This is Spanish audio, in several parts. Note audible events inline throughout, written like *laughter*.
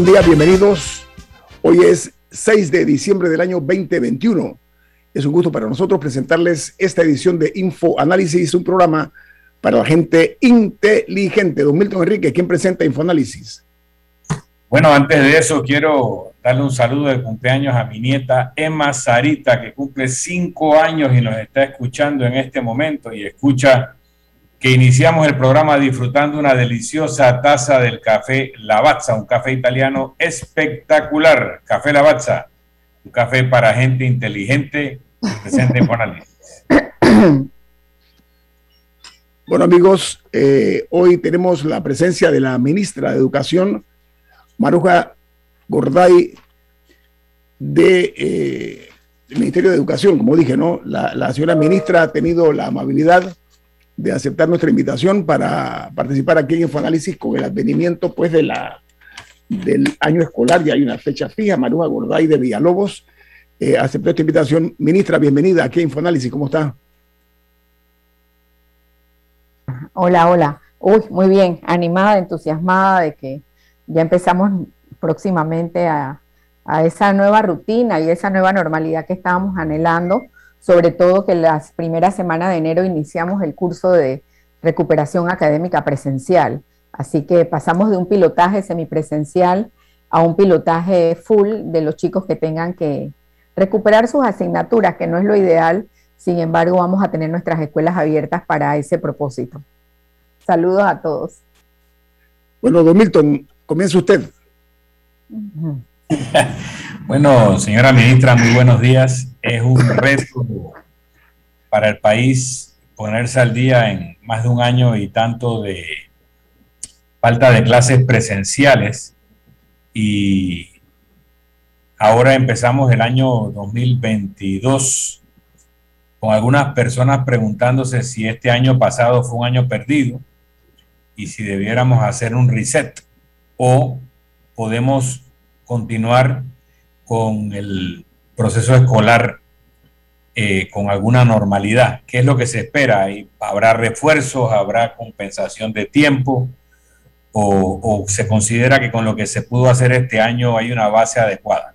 Buen día, bienvenidos. Hoy es 6 de diciembre del año 2021. Es un gusto para nosotros presentarles esta edición de Info Análisis, un programa para la gente inteligente. Don Milton Enrique, ¿quién presenta Info Análisis? Bueno, antes de eso quiero darle un saludo de cumpleaños a mi nieta Emma Sarita, que cumple cinco años y nos está escuchando en este momento y escucha que iniciamos el programa disfrutando una deliciosa taza del café Lavazza, un café italiano espectacular. Café Lavazza, un café para gente inteligente, presente en análisis. *coughs* Bueno amigos, eh, hoy tenemos la presencia de la ministra de Educación, Maruja Gorday, de, eh, Ministerio de Educación, como dije, ¿no? La señora ministra ha tenido la amabilidad de aceptar nuestra invitación para participar aquí en Infoanálisis con el advenimiento pues de la, del año escolar. Ya hay una fecha fija. Maruja Gorday de Villalobos eh, aceptó esta invitación. Ministra, bienvenida aquí a Infoanálisis. ¿Cómo está? Hola, hola. Uy, muy bien. Animada, entusiasmada de que ya empezamos próximamente a, a esa nueva rutina y esa nueva normalidad que estábamos anhelando sobre todo que las primeras semanas de enero iniciamos el curso de recuperación académica presencial. Así que pasamos de un pilotaje semipresencial a un pilotaje full de los chicos que tengan que recuperar sus asignaturas, que no es lo ideal. Sin embargo, vamos a tener nuestras escuelas abiertas para ese propósito. Saludos a todos. Bueno, don Milton, comienza usted. *laughs* bueno, señora ministra, muy buenos días es un reto para el país ponerse al día en más de un año y tanto de falta de clases presenciales. Y ahora empezamos el año 2022 con algunas personas preguntándose si este año pasado fue un año perdido y si debiéramos hacer un reset o podemos continuar con el proceso escolar eh, con alguna normalidad. ¿Qué es lo que se espera? ¿Habrá refuerzos? ¿Habrá compensación de tiempo? O, se considera que con lo que se pudo hacer este año hay una base adecuada?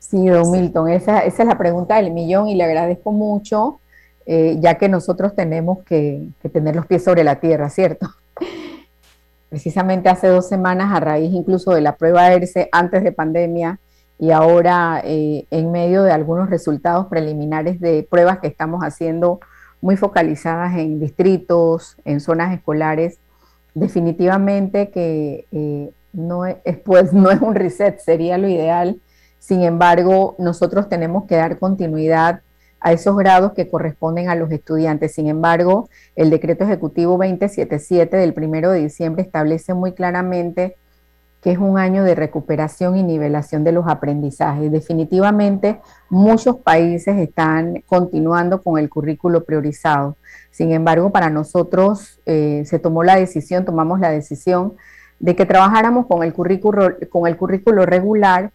Sí, don Milton, esa, esa es la pregunta del millón y le agradezco mucho, eh, ya que nosotros tenemos que, que, tener los pies sobre la tierra, ¿cierto? *laughs* Precisamente hace dos semanas, a raíz incluso de la prueba ERCE antes de pandemia, y ahora eh, en medio de algunos resultados preliminares de pruebas que estamos haciendo muy focalizadas en distritos, en zonas escolares, definitivamente que eh, no, es, pues, *laughs* no es un reset, sería lo ideal. Sin embargo, nosotros tenemos que dar continuidad a esos grados que corresponden a los estudiantes. Sin embargo, el decreto ejecutivo 2077 del 1 de diciembre establece muy claramente que es un año de recuperación y nivelación de los aprendizajes. Definitivamente muchos países están continuando con el currículo priorizado. Sin embargo, para nosotros eh, se tomó la decisión, tomamos la decisión de que trabajáramos con el, currículo, con el currículo regular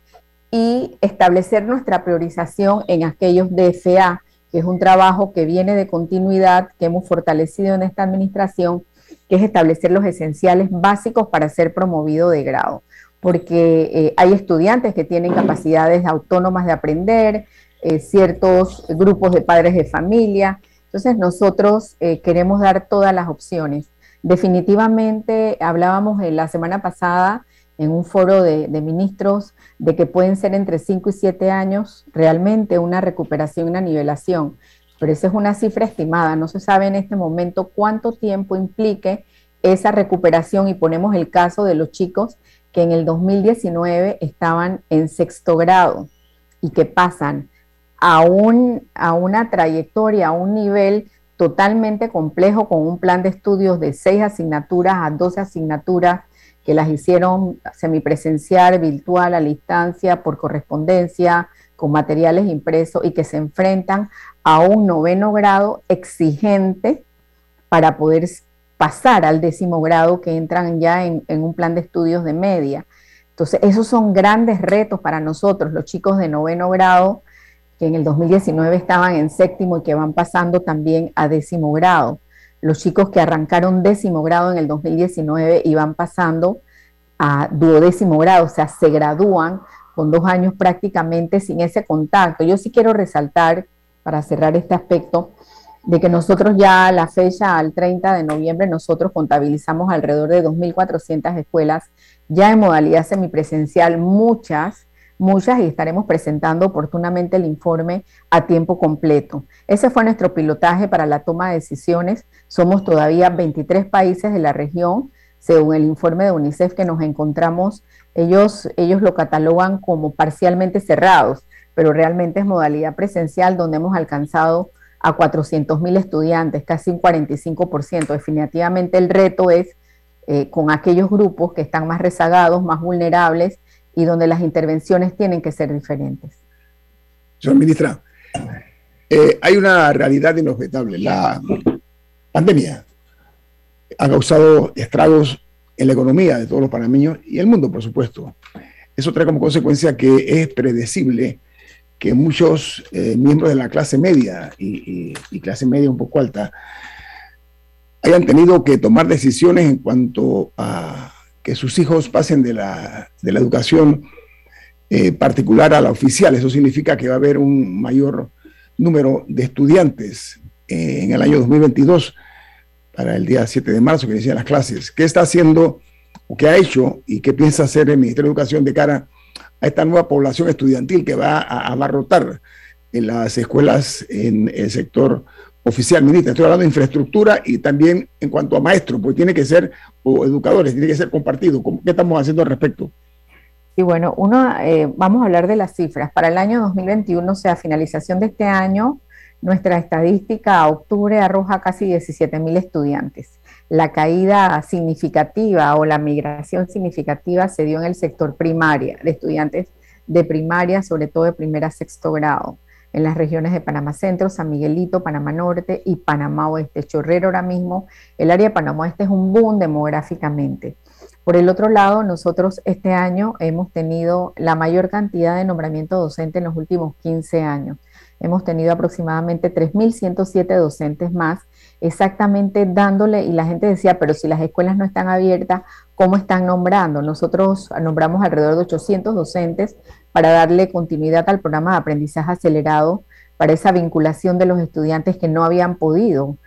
y establecer nuestra priorización en aquellos DFA, que es un trabajo que viene de continuidad, que hemos fortalecido en esta administración que es establecer los esenciales básicos para ser promovido de grado, porque eh, hay estudiantes que tienen capacidades autónomas de aprender, eh, ciertos grupos de padres de familia, entonces nosotros eh, queremos dar todas las opciones. Definitivamente hablábamos la semana pasada en un foro de, ministros de que pueden ser entre 5 y 7 años realmente una recuperación, una nivelación, pero esa es una cifra estimada, no se sabe en este momento cuánto tiempo implique esa recuperación y ponemos el caso de los chicos que en el 2019 estaban en sexto grado y que pasan a, un, a una trayectoria, a un nivel totalmente complejo con un plan de estudios de seis asignaturas a 12 asignaturas que las hicieron semipresencial, virtual, a la distancia, por correspondencia, con materiales impresos y que se enfrentan a un noveno grado exigente para poder pasar al décimo grado que entran ya en, un plan de estudios de media. Entonces, esos son grandes retos para nosotros, los chicos de noveno grado, que en el 2019 estaban en séptimo y que van pasando también a décimo grado los chicos que arrancaron décimo grado en el 2019 y van pasando a duodécimo grado, o sea, se gradúan con dos años prácticamente sin ese contacto. Yo sí quiero resaltar, para cerrar este aspecto, de que nosotros ya a la fecha, al 30 de noviembre, nosotros contabilizamos alrededor de 2.400 escuelas ya en modalidad semipresencial, muchas muchas y estaremos presentando oportunamente el informe a tiempo completo. Ese fue nuestro pilotaje para la toma de decisiones. Somos todavía 23 países de la región, según el informe de UNICEF que nos encontramos, ellos, ellos lo catalogan como parcialmente cerrados, pero realmente es modalidad presencial donde hemos alcanzado a 400 mil estudiantes, casi un 45%. Definitivamente el reto es eh, con aquellos grupos que están más rezagados, más vulnerables y donde las intervenciones tienen que ser diferentes. Señora ministra, eh, hay una realidad inobjetable. La pandemia ha causado estragos en la economía de todos los panameños y el mundo, por supuesto. Eso trae como consecuencia que es predecible que muchos eh, miembros de la clase media y, clase media un poco alta hayan tenido que tomar decisiones en cuanto a que sus hijos pasen de la, educación eh, particular a la oficial. Eso significa que va a haber un mayor número de estudiantes eh, en el año 2022 para el día 7 de marzo que inician las clases. ¿Qué está haciendo o qué ha hecho y qué piensa hacer el Ministerio de Educación de cara a esta nueva población estudiantil que va a abarrotar en las escuelas en el sector oficial, ministra. Estoy hablando de infraestructura y también en cuanto a maestros, pues tiene que ser, o educadores, tiene que ser compartido. ¿Qué estamos haciendo al respecto? Y bueno, uno, eh, vamos a hablar de las cifras. Para el año 2021, o sea, finalización de este año, nuestra estadística a octubre arroja casi 17 mil estudiantes. La caída significativa o la migración significativa se dio en el sector primaria, de estudiantes de primaria, sobre todo de primera a sexto grado en las regiones de Panamá Centro, San Miguelito, Panamá Norte y Panamá Oeste. Chorrero ahora mismo, el área de Panamá Oeste es un boom demográficamente. Por el otro lado, nosotros este año hemos tenido la mayor cantidad de nombramiento docente en los últimos 15 años. Hemos tenido aproximadamente 3.107 docentes más, exactamente dándole, y la gente decía, pero si las escuelas no están abiertas, ¿cómo están nombrando? Nosotros nombramos alrededor de 800 docentes para darle continuidad al programa de aprendizaje acelerado, para esa vinculación de los estudiantes que no habían podido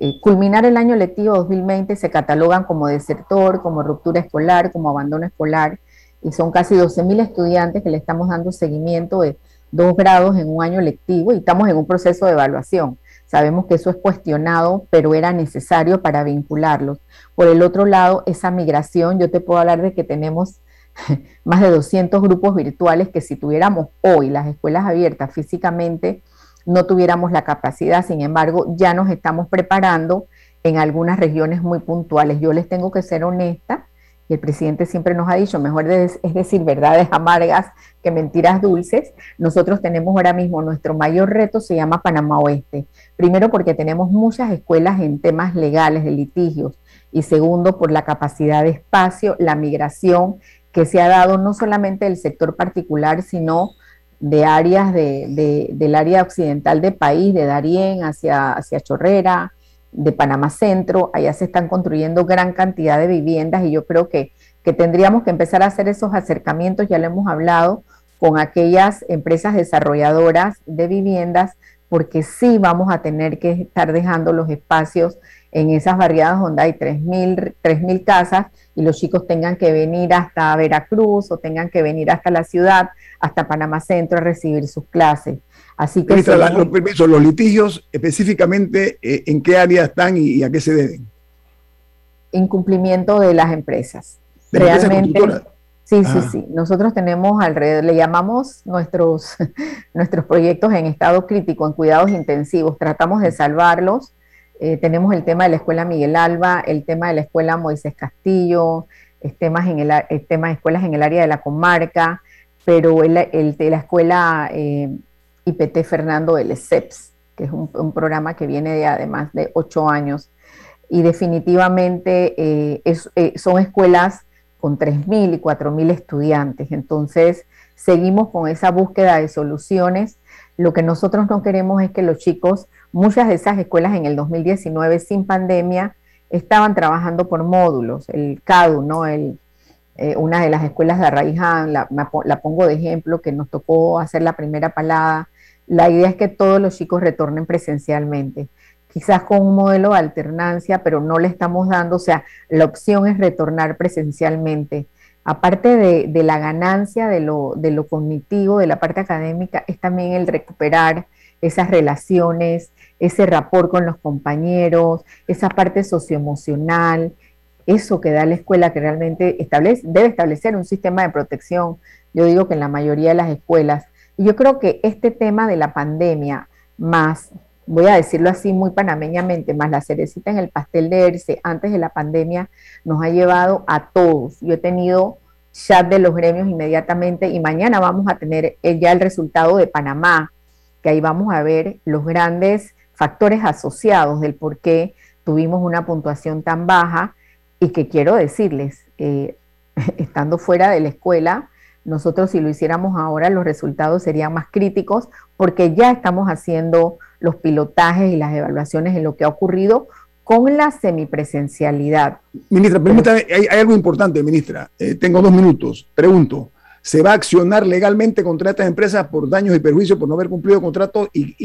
eh, culminar el año lectivo 2020, se catalogan como desertor, como ruptura escolar, como abandono escolar, y son casi 12.000 estudiantes que le estamos dando seguimiento de dos grados en un año lectivo y estamos en un proceso de evaluación. Sabemos que eso es cuestionado, pero era necesario para vincularlos. Por el otro lado, esa migración, yo te puedo hablar de que tenemos *laughs* más de 200 grupos virtuales que si tuviéramos hoy las escuelas abiertas físicamente, no tuviéramos la capacidad. Sin embargo, ya nos estamos preparando en algunas regiones muy puntuales. Yo les tengo que ser honesta, y el presidente siempre nos ha dicho, mejor es decir verdades amargas que mentiras dulces. Nosotros tenemos ahora mismo nuestro mayor reto se llama Panamá Oeste. Primero porque tenemos muchas escuelas en temas legales de litigios y segundo por la capacidad de espacio, la migración que se ha dado no solamente del sector particular, sino de áreas de, del área occidental del país, de Darién hacia, hacia Chorrera, de Panamá Centro, allá se están construyendo gran cantidad de viviendas y yo creo que, que tendríamos que empezar a hacer esos acercamientos, ya lo hemos hablado, con aquellas empresas desarrolladoras de viviendas, porque sí vamos a tener que estar dejando los espacios en esas barriadas donde hay 3.000 casas y los chicos tengan que venir hasta Veracruz o tengan que venir hasta la ciudad, hasta Panamá Centro a recibir sus clases. Así que... los permisos, los litigios específicamente, eh, ¿en qué área están y, a qué se deben? Incumplimiento de las empresas. Realmente... Sí, sí, ah. sí. Nosotros tenemos alrededor, le llamamos nuestros, *laughs* nuestros proyectos en estado crítico, en cuidados intensivos. Tratamos de salvarlos. Eh, tenemos el tema de la escuela Miguel Alba, el tema de la escuela Moisés Castillo, temas en el, tema de escuelas en el área de la comarca, pero el, de la escuela eh, IPT Fernando del ESEPS, que es un, programa que viene de además de ocho años. Y definitivamente eh, son escuelas con 3.000 y 4.000 estudiantes. Entonces, seguimos con esa búsqueda de soluciones. Lo que nosotros no queremos es que los chicos, muchas de esas escuelas en el 2019 sin pandemia, estaban trabajando por módulos. El CADU, ¿no? El, eh, una de las escuelas de Arraiján, la, la pongo de ejemplo, que nos tocó hacer la primera palada. La idea es que todos los chicos retornen presencialmente quizás con un modelo de alternancia, pero no le estamos dando, o sea, la opción es retornar presencialmente. Aparte de, la ganancia de lo, de lo cognitivo, de la parte académica, es también el recuperar esas relaciones, ese rapport con los compañeros, esa parte socioemocional, eso que da la escuela que realmente establece, debe establecer un sistema de protección. Yo digo que en la mayoría de las escuelas. Yo creo que este tema de la pandemia, más voy a decirlo así muy panameñamente, más la cerecita en el pastel de ERCE antes de la pandemia nos ha llevado a todos. Yo he tenido chat de los gremios inmediatamente y mañana vamos a tener ya el resultado de Panamá, que ahí vamos a ver los grandes factores asociados del por qué tuvimos una puntuación tan baja y que quiero decirles, eh, *laughs* estando fuera de la escuela, nosotros si lo hiciéramos ahora los resultados serían más críticos porque ya estamos haciendo los pilotajes y las evaluaciones en lo que ha ocurrido con la semipresencialidad. Ministra, permítame, hay, algo importante, ministra. Eh, tengo dos minutos. Pregunto, ¿se va a accionar legalmente contra estas empresas por daños y perjuicios por no haber cumplido contrato y,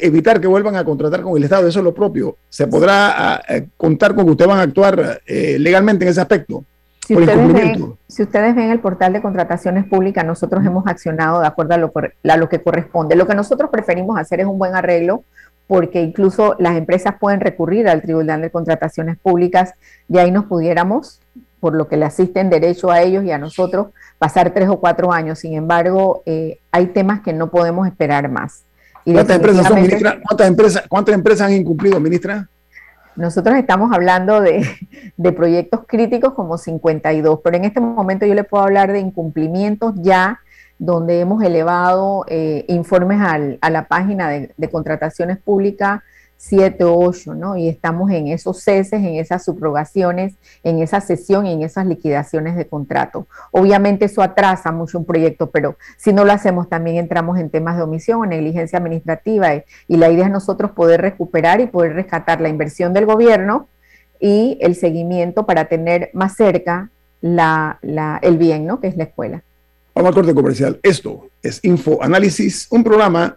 evitar que vuelvan a contratar con el Estado? Eso es lo propio. ¿Se podrá contar con que ustedes van a actuar eh, legalmente en ese aspecto? Si ustedes, ven, si ustedes, ven, el portal de contrataciones públicas, nosotros hemos accionado de acuerdo a lo, a lo que corresponde. Lo que nosotros preferimos hacer es un buen arreglo porque incluso las empresas pueden recurrir al Tribunal de Contrataciones Públicas y ahí nos pudiéramos, por lo que le asisten derecho a ellos y a nosotros, pasar tres o cuatro años. Sin embargo, eh, hay temas que no podemos esperar más. ¿Cuántas, empresas son, ministra? ¿Cuántas empresas, ¿Cuántas empresas han incumplido, ministra? Nosotros estamos hablando de, proyectos críticos como 52, pero en este momento yo le puedo hablar de incumplimientos ya donde hemos elevado eh, informes a la página de, de contrataciones públicas 7 o 8, ¿no? Y estamos en esos ceses, en esas subrogaciones, en esa sesión y en esas liquidaciones de contrato. Obviamente eso atrasa mucho un proyecto, pero si no lo hacemos también entramos en temas de omisión o negligencia administrativa y, la idea es nosotros poder recuperar y poder rescatar la inversión del gobierno y el seguimiento para tener más cerca la, el bien, ¿no? Que es la escuela. Vamos al corte comercial. Esto es Info Análisis, un programa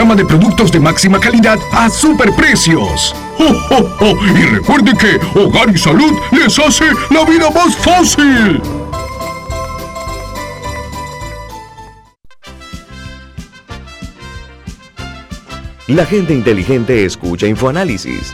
de productos de máxima calidad a superprecios. ¡Oh, oh, oh! Y recuerde que Hogar y Salud les hace la vida más fácil. La gente inteligente escucha InfoAnálisis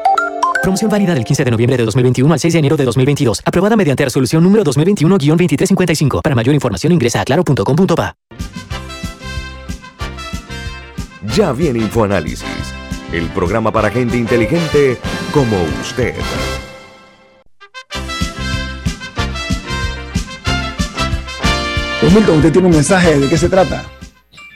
Promoción válida del 15 de noviembre de 2021 al 6 de enero de 2022. Aprobada mediante resolución número 2021-2355. Para mayor información ingresa a claro.com.pa. Ya viene InfoAnálisis, el programa para gente inteligente como usted. Pues Milton, usted tiene un mensaje, ¿de qué se trata?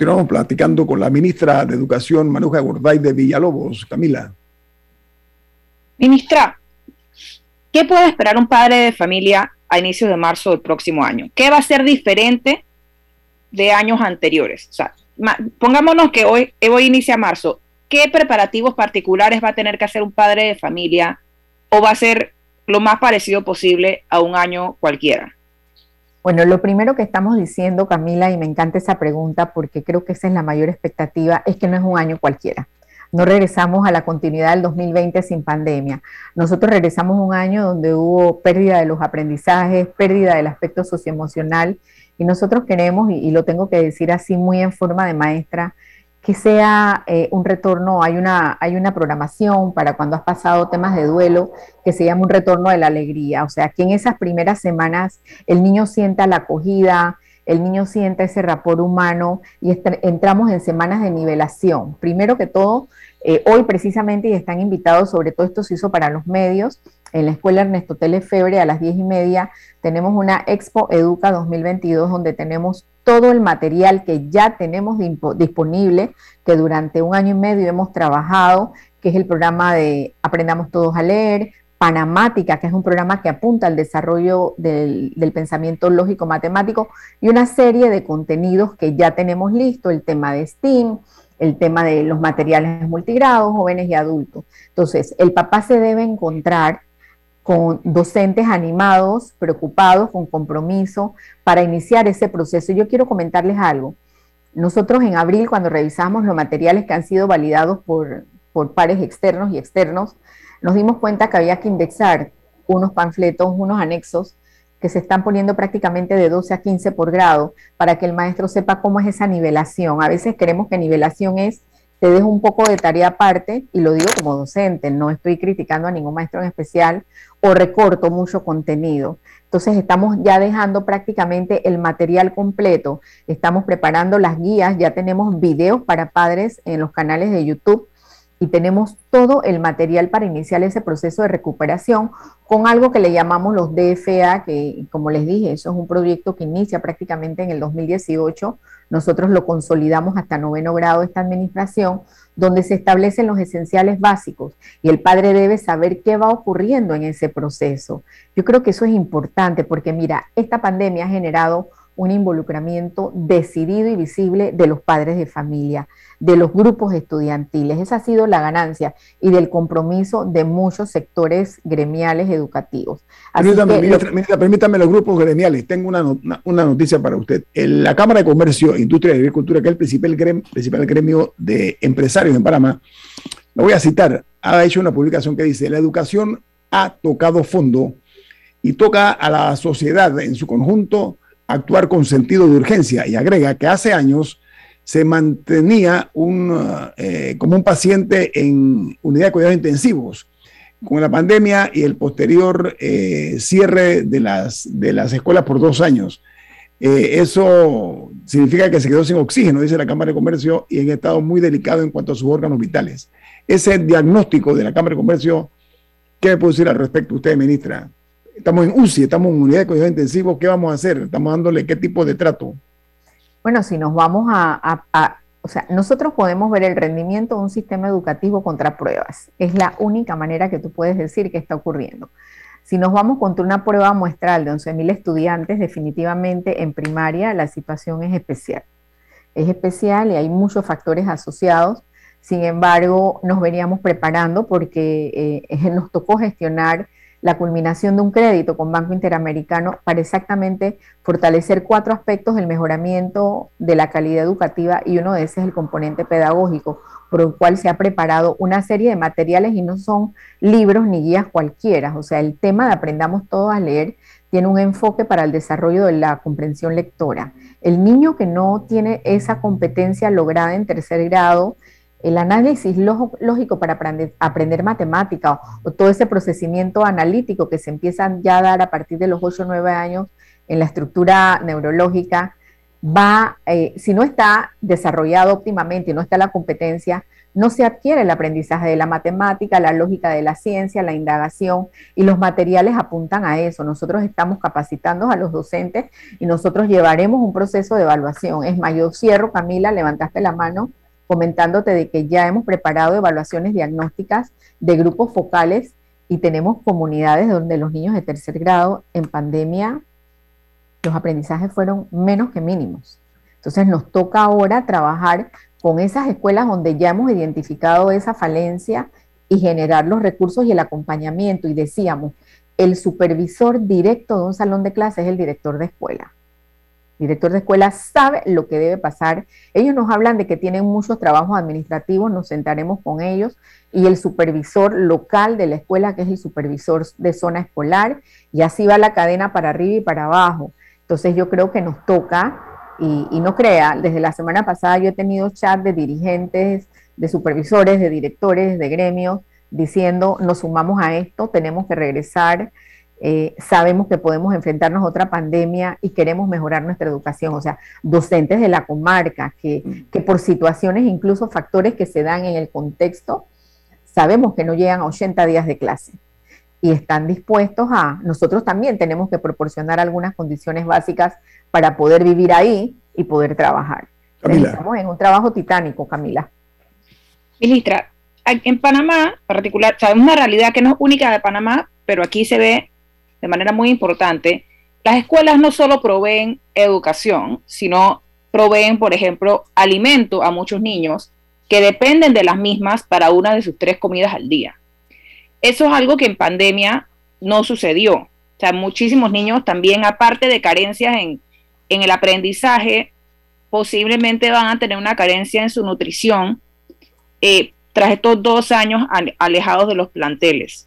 Continuamos platicando con la ministra de Educación, Manuja Gorday de Villalobos. Camila. Ministra, ¿qué puede esperar un padre de familia a inicios de marzo del próximo año? ¿Qué va a ser diferente de años anteriores? O sea, pongámonos que hoy, hoy inicia marzo. ¿Qué preparativos particulares va a tener que hacer un padre de familia o va a ser lo más parecido posible a un año cualquiera? Bueno, lo primero que estamos diciendo, Camila, y me encanta esa pregunta porque creo que esa es la mayor expectativa, es que no es un año cualquiera. No regresamos a la continuidad del 2020 sin pandemia. Nosotros regresamos a un año donde hubo pérdida de los aprendizajes, pérdida del aspecto socioemocional, y nosotros queremos, y, y lo tengo que decir así muy en forma de maestra, que sea eh, un retorno, hay una, hay una programación para cuando has pasado temas de duelo que se llama un retorno de la alegría, o sea, que en esas primeras semanas el niño sienta la acogida, el niño sienta ese rapor humano y entramos en semanas de nivelación. Primero que todo, eh, hoy precisamente, y están invitados, sobre todo esto se hizo para los medios, en la Escuela Ernesto Telefebre a las diez y media tenemos una Expo Educa 2022 donde tenemos todo el material que ya tenemos disponible, que durante un año y medio hemos trabajado, que es el programa de Aprendamos Todos a Leer, Panamática, que es un programa que apunta al desarrollo del, pensamiento lógico matemático, y una serie de contenidos que ya tenemos listo, el tema de STEAM, el tema de los materiales multigrados, jóvenes y adultos. Entonces, el papá se debe encontrar con docentes animados, preocupados, con compromiso para iniciar ese proceso. Yo quiero comentarles algo. Nosotros en abril, cuando revisamos los materiales que han sido validados por, por pares externos y externos, nos dimos cuenta que había que indexar unos panfletos, unos anexos que se están poniendo prácticamente de 12 a 15 por grado para que el maestro sepa cómo es esa nivelación. A veces queremos que nivelación es te dejo un poco de tarea aparte, y lo digo como docente, no estoy criticando a ningún maestro en especial, o recorto mucho contenido. Entonces estamos ya dejando prácticamente el material completo, estamos preparando las guías, ya tenemos videos para padres en los canales de YouTube y tenemos todo el material para iniciar ese proceso de recuperación con algo que le llamamos los DFA, que como les dije, eso es un proyecto que inicia prácticamente en el 2018. Nosotros lo consolidamos hasta noveno grado de esta administración, donde se establecen los esenciales básicos y el padre debe saber qué va ocurriendo en ese proceso. Yo creo que eso es importante porque mira, esta pandemia ha generado un involucramiento decidido y visible de los padres de familia de los grupos estudiantiles. Esa ha sido la ganancia y del compromiso de muchos sectores gremiales educativos. Permítame, los grupos gremiales. Tengo una, noticia para usted. En la Cámara de Comercio, Industria y Agricultura, que es el principal gremio, principal gremio de empresarios en Panamá, lo voy a citar, ha hecho una publicación que dice, la educación ha tocado fondo y toca a la sociedad en su conjunto actuar con sentido de urgencia y agrega que hace años se mantenía eh, como un paciente en unidad de cuidados intensivos. Con la pandemia y el posterior eh, cierre de las, de las escuelas por dos años, eh, eso significa que se quedó sin oxígeno, dice la Cámara de Comercio, y en estado muy delicado en cuanto a sus órganos vitales. Ese diagnóstico de la Cámara de Comercio, ¿qué me puede decir al respecto usted, ministra? Estamos en UCI, estamos en unidad de cuidados intensivos, ¿qué vamos a hacer? ¿Estamos dándole qué tipo de trato? Bueno, si nos vamos a, o sea, nosotros podemos ver el rendimiento de un sistema educativo contra pruebas. Es la única manera que tú puedes decir que está ocurriendo. Si nos vamos contra una prueba muestral de 11.000 estudiantes, definitivamente en primaria la situación es especial. Es especial y hay muchos factores asociados. Sin embargo, nos veníamos preparando porque eh, *laughs* nos tocó gestionar la culminación de un crédito con Banco Interamericano para exactamente fortalecer cuatro aspectos del mejoramiento de la calidad educativa y uno de esos es el componente pedagógico, por el cual se ha preparado una serie de materiales y no son libros ni guías cualquiera. O sea, el tema de aprendamos todos a leer tiene un enfoque para el desarrollo de la comprensión lectora. El niño que no tiene esa competencia lograda en tercer grado, el análisis lógico para aprender, matemática o, todo ese procesamiento analítico que se empieza ya a dar a partir de los 8 o 9 años en la estructura neurológica, va, eh, si no está desarrollado óptimamente no está la competencia, no se adquiere el aprendizaje de la matemática, la lógica de la ciencia, la indagación y los materiales apuntan a eso. Nosotros estamos capacitando a los docentes y nosotros llevaremos un proceso de evaluación. Es más, yo cierro, Camila, levantaste la mano comentándote de que ya hemos preparado evaluaciones diagnósticas de grupos focales y tenemos comunidades donde los niños de tercer grado en pandemia, los aprendizajes fueron menos que mínimos. Entonces nos toca ahora trabajar con esas escuelas donde ya hemos identificado esa falencia y generar los recursos y el acompañamiento. Y decíamos, el supervisor directo de un salón de clases es el director de escuela director de escuela sabe lo que debe pasar. Ellos nos hablan de que tienen muchos trabajos administrativos, nos sentaremos con ellos y el supervisor local de la escuela, que es el supervisor de zona escolar, y así va la cadena para arriba y para abajo. Entonces yo creo que nos toca, y, no crea, desde la semana pasada yo he tenido chat de dirigentes, de supervisores, de directores, de gremios, diciendo, nos sumamos a esto, tenemos que regresar eh, sabemos que podemos enfrentarnos a otra pandemia y queremos mejorar nuestra educación. O sea, docentes de la comarca que, mm. que por situaciones, incluso factores que se dan en el contexto, sabemos que no llegan a 80 días de clase y están dispuestos a, nosotros también tenemos que proporcionar algunas condiciones básicas para poder vivir ahí y poder trabajar. Estamos en un trabajo titánico, Camila. Ministra, en Panamá, en particular, o una realidad que no es única de Panamá, pero aquí se ve de manera muy importante, las escuelas no solo proveen educación, sino proveen, por ejemplo, alimento a muchos niños que dependen de las mismas para una de sus tres comidas al día. Eso es algo que en pandemia no sucedió. O sea, muchísimos niños también, aparte de carencias en, el aprendizaje, posiblemente van a tener una carencia en su nutrición eh, tras estos dos años alejados de los planteles.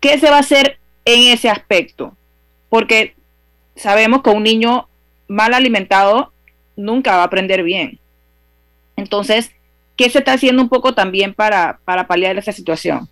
¿Qué se va a hacer en ese aspecto, porque sabemos que un niño mal alimentado nunca va a aprender bien. Entonces, ¿qué se está haciendo un poco también para, para paliar esa situación?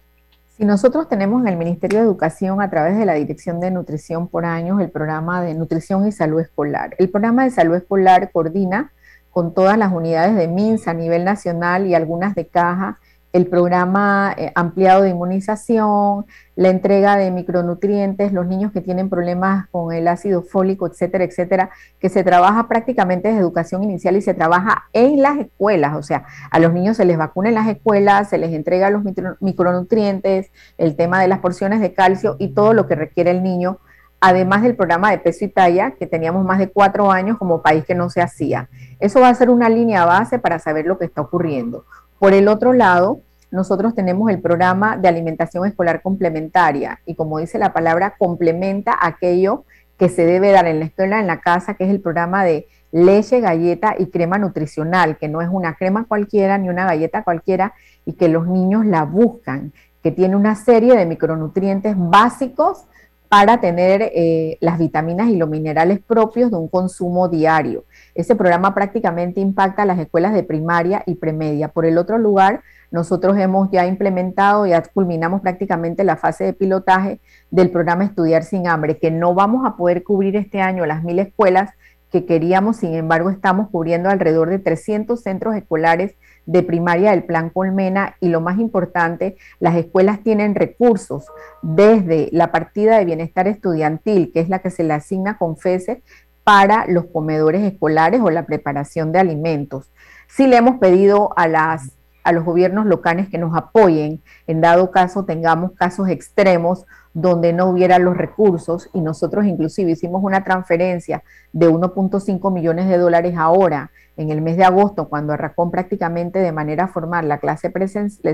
Si nosotros tenemos en el Ministerio de Educación a través de la Dirección de Nutrición por años el programa de Nutrición y Salud Escolar. El programa de salud escolar coordina con todas las unidades de MINSA a nivel nacional y algunas de caja el programa eh, ampliado de inmunización, la entrega de micronutrientes, los niños que tienen problemas con el ácido fólico, etcétera, etcétera, que se trabaja prácticamente desde educación inicial y se trabaja en las escuelas, o sea, a los niños se les vacuna en las escuelas, se les entrega los micronutrientes, el tema de las porciones de calcio y todo lo que requiere el niño, además del programa de peso y talla, que teníamos más de cuatro años como país que no se hacía. Eso va a ser una línea base para saber lo que está ocurriendo. Por el otro lado, nosotros tenemos el programa de alimentación escolar complementaria y como dice la palabra, complementa aquello que se debe dar en la escuela, en la casa, que es el programa de leche, galleta y crema nutricional, que no es una crema cualquiera ni una galleta cualquiera y que los niños la buscan, que tiene una serie de micronutrientes básicos para tener eh, las vitaminas y los minerales propios de un consumo diario. Ese programa prácticamente impacta a las escuelas de primaria y premedia. Por el otro lugar, nosotros hemos ya implementado, ya culminamos prácticamente la fase de pilotaje del programa Estudiar sin Hambre, que no vamos a poder cubrir este año las mil escuelas que queríamos, sin embargo, estamos cubriendo alrededor de 300 centros escolares de primaria del Plan Colmena y lo más importante, las escuelas tienen recursos desde la partida de bienestar estudiantil, que es la que se le asigna con FESE, para los comedores escolares o la preparación de alimentos. Sí le hemos pedido a las a los gobiernos locales que nos apoyen. En dado caso tengamos casos extremos donde no hubiera los recursos y nosotros inclusive hicimos una transferencia de 1.5 millones de dólares ahora en el mes de agosto cuando arrancó prácticamente de manera formal la clase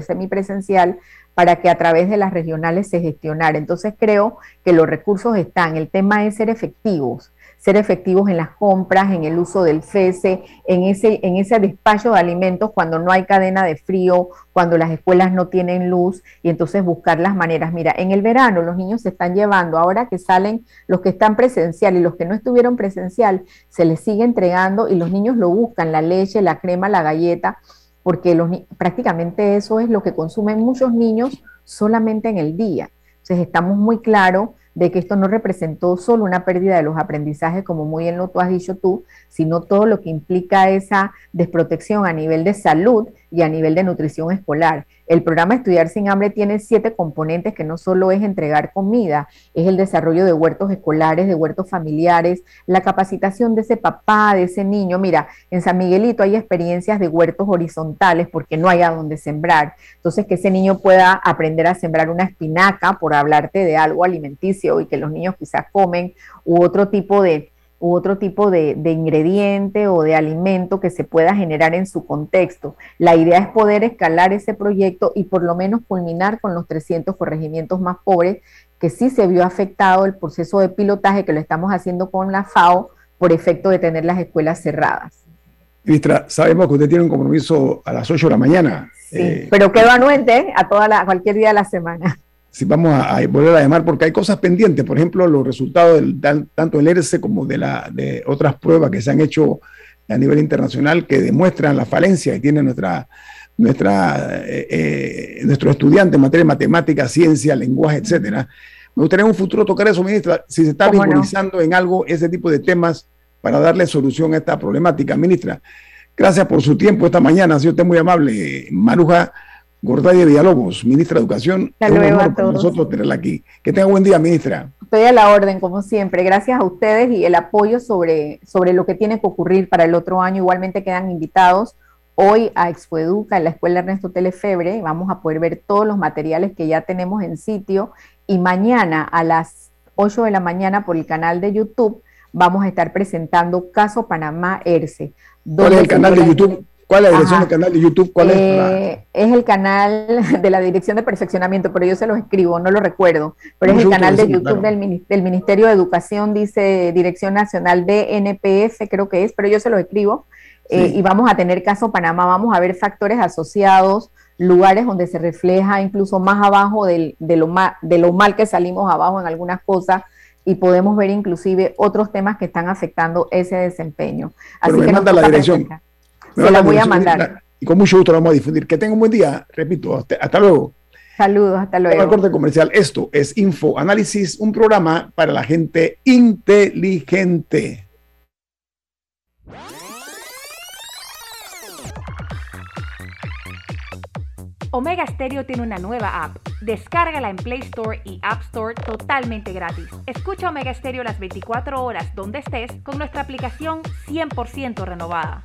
semipresencial para que a través de las regionales se gestionara. Entonces creo que los recursos están, el tema es ser efectivos ser efectivos en las compras, en el uso del FESE, en ese, en ese despacho de alimentos cuando no hay cadena de frío, cuando las escuelas no tienen luz y entonces buscar las maneras. Mira, en el verano los niños se están llevando, ahora que salen los que están presencial y los que no estuvieron presencial, se les sigue entregando y los niños lo buscan, la leche, la crema, la galleta, porque los, prácticamente eso es lo que consumen muchos niños solamente en el día. Entonces estamos muy claros de que esto no representó solo una pérdida de los aprendizajes, como muy bien lo tú has dicho tú, sino todo lo que implica esa desprotección a nivel de salud y a nivel de nutrición escolar. El programa Estudiar sin Hambre tiene siete componentes que no solo es entregar comida, es el desarrollo de huertos escolares, de huertos familiares, la capacitación de ese papá, de ese niño. Mira, en San Miguelito hay experiencias de huertos horizontales porque no hay a dónde sembrar. Entonces, que ese niño pueda aprender a sembrar una espinaca, por hablarte de algo alimenticio y que los niños quizás comen, u otro tipo de u otro tipo de, ingrediente o de alimento que se pueda generar en su contexto. La idea es poder escalar ese proyecto y por lo menos culminar con los 300 corregimientos más pobres, que sí se vio afectado el proceso de pilotaje que lo estamos haciendo con la FAO por efecto de tener las escuelas cerradas. Ministra, sabemos que usted tiene un compromiso a las 8 de la mañana. Sí, eh, pero quedo anuente a toda la, cualquier día de la semana si vamos a, volver a llamar, porque hay cosas pendientes, por ejemplo, los resultados del, tanto del ERCE como de, la, de otras pruebas que se han hecho a nivel internacional que demuestran la falencia que tiene nuestra, nuestra, eh, eh, nuestro estudiante en materia de matemáticas, ciencia, lenguaje, etcétera. Me gustaría en un futuro tocar eso, ministra, si se está vinculizando en algo ese tipo de temas para darle solución a esta problemática. Ministra, gracias por su tiempo esta mañana, ha sido usted muy amable. Maruja Gordadia Villalobos, ministra de Educación. Hasta luego a todos. nosotros tenerla aquí. Que tenga buen día, ministra. Estoy a la orden, como siempre. Gracias a ustedes y el apoyo sobre, sobre lo que tiene que ocurrir para el otro año. Igualmente quedan invitados hoy a Expoeduca en la Escuela Ernesto Telefebre. Vamos a poder ver todos los materiales que ya tenemos en sitio. Y mañana a las 8 de la mañana por el canal de YouTube vamos a estar presentando Caso Panamá ERCE. ¿Cuál es el canal de YouTube? ¿Cuál es la dirección del canal de YouTube? ¿Cuál es? Eh, es el canal *laughs* de la Dirección de Perfeccionamiento, pero yo se lo escribo, no lo recuerdo. Pero es el canal de YouTube del, Ministerio de Educación, dice Dirección Nacional de NPF, creo que es, pero yo se lo escribo. Eh, y vamos a tener caso Panamá, vamos a ver factores asociados, lugares donde se refleja incluso más abajo de, lo mal, de lo mal que salimos abajo en algunas cosas y podemos ver inclusive otros temas que están afectando ese desempeño. Así que manda la dirección. Se la voy a mandar. Y con mucho gusto la vamos a difundir. Que tenga un buen día. Repito, hasta, luego. Saludos, hasta luego. corte comercial. Esto es Info Análisis, un programa para la gente inteligente. Omega Stereo tiene una nueva app. Descárgala en Play Store y App Store totalmente gratis. Escucha Omega Stereo las 24 horas donde estés con nuestra aplicación 100% renovada.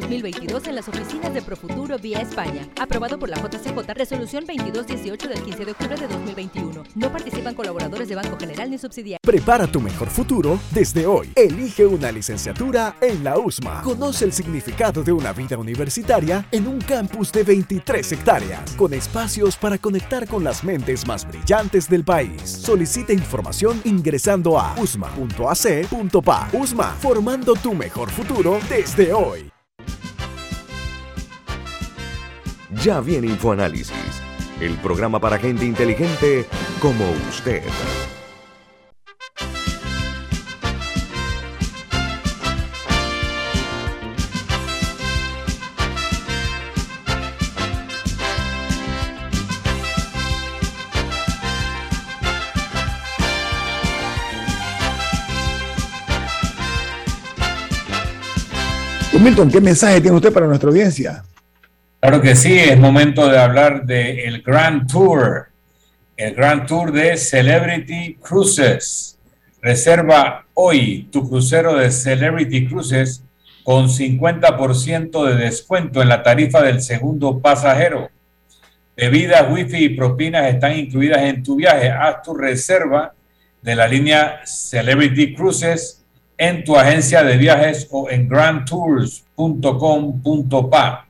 2022 en las oficinas de Profuturo vía España. Aprobado por la JCJ, resolución 2218 del 15 de octubre de 2021. No participan colaboradores de Banco General ni subsidiarios. Prepara tu mejor futuro desde hoy. Elige una licenciatura en la USMA. Conoce el significado de una vida universitaria en un campus de 23 hectáreas, con espacios para conectar con las mentes más brillantes del país. Solicita información ingresando a usma.ac.pa. USMA, formando tu mejor futuro desde hoy. Ya viene InfoAnálisis, el programa para gente inteligente como usted. Milton, ¿qué mensaje tiene usted para nuestra audiencia? Claro que sí, es momento de hablar del Grand Tour, el Grand Tour de Celebrity Cruises. Reserva hoy tu crucero de Celebrity Cruises con 50% de descuento en la tarifa del segundo pasajero. Bebidas, wifi y propinas están incluidas en tu viaje. Haz tu reserva de la línea Celebrity Cruises en tu agencia de viajes o en grandtours.com.pa.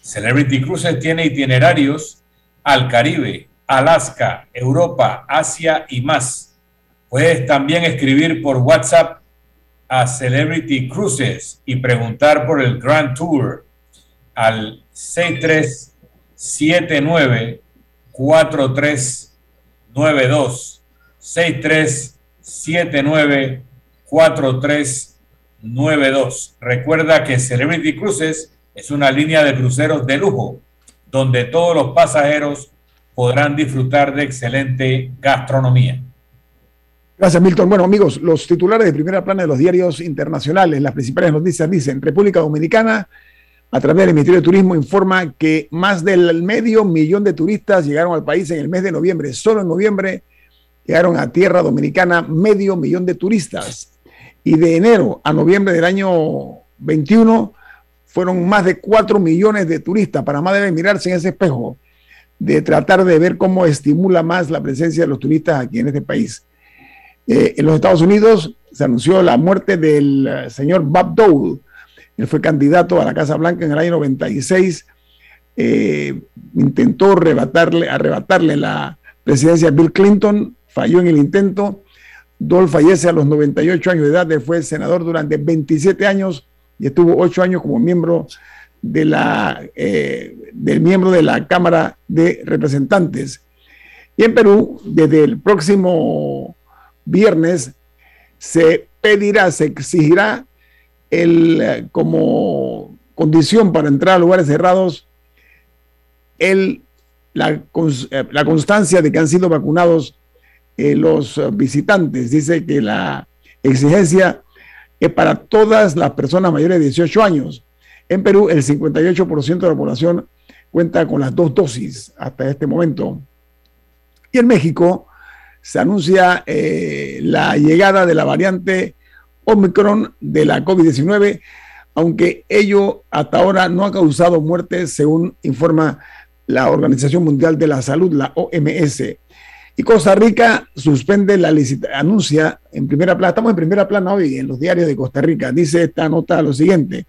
Celebrity Cruises tiene itinerarios al Caribe, Alaska, Europa, Asia y más. Puedes también escribir por WhatsApp a Celebrity Cruises y preguntar por el Grand Tour al 6379 4392 6379 4392. Recuerda que Celebrity Cruises es una línea de cruceros de lujo donde todos los pasajeros podrán disfrutar de excelente gastronomía. Gracias, Milton. Bueno, amigos, los titulares de primera plana de los diarios internacionales, las principales noticias dicen, República Dominicana, a través del Ministerio de Turismo, informa que más del medio millón de turistas llegaron al país en el mes de noviembre. Solo en noviembre llegaron a tierra dominicana medio millón de turistas y de enero a noviembre del año 21 fueron más de 4 millones de turistas. Panamá debe mirarse en ese espejo de tratar de ver cómo estimula más la presencia de los turistas aquí en este país. Eh, en los Estados Unidos se anunció la muerte del eh, señor Bob Dole. Él fue candidato a la Casa Blanca en el año 96. Eh, intentó arrebatarle, arrebatarle la presidencia a Bill Clinton, falló en el intento Dole fallece a los 98 años de edad, fue senador durante 27 años y estuvo 8 años como miembro de la, eh, del miembro de la Cámara de Representantes. Y en Perú, desde el próximo viernes, se pedirá, se exigirá el, eh, como condición para entrar a lugares cerrados el, la, eh, constancia de que han sido vacunados los visitantes. Dice que la exigencia es para todas las personas mayores de 18 años. En Perú, el 58% de la población cuenta con las dos dosis hasta este momento. Y en México se anuncia eh, la llegada de la variante Omicron de la COVID-19, aunque ello hasta ahora no ha causado muertes, según informa la Organización Mundial de la Salud, la OMS. Y Costa Rica suspende la licitación, anuncia en primera plana, estamos en primera plana hoy en los diarios de Costa Rica, dice esta nota lo siguiente.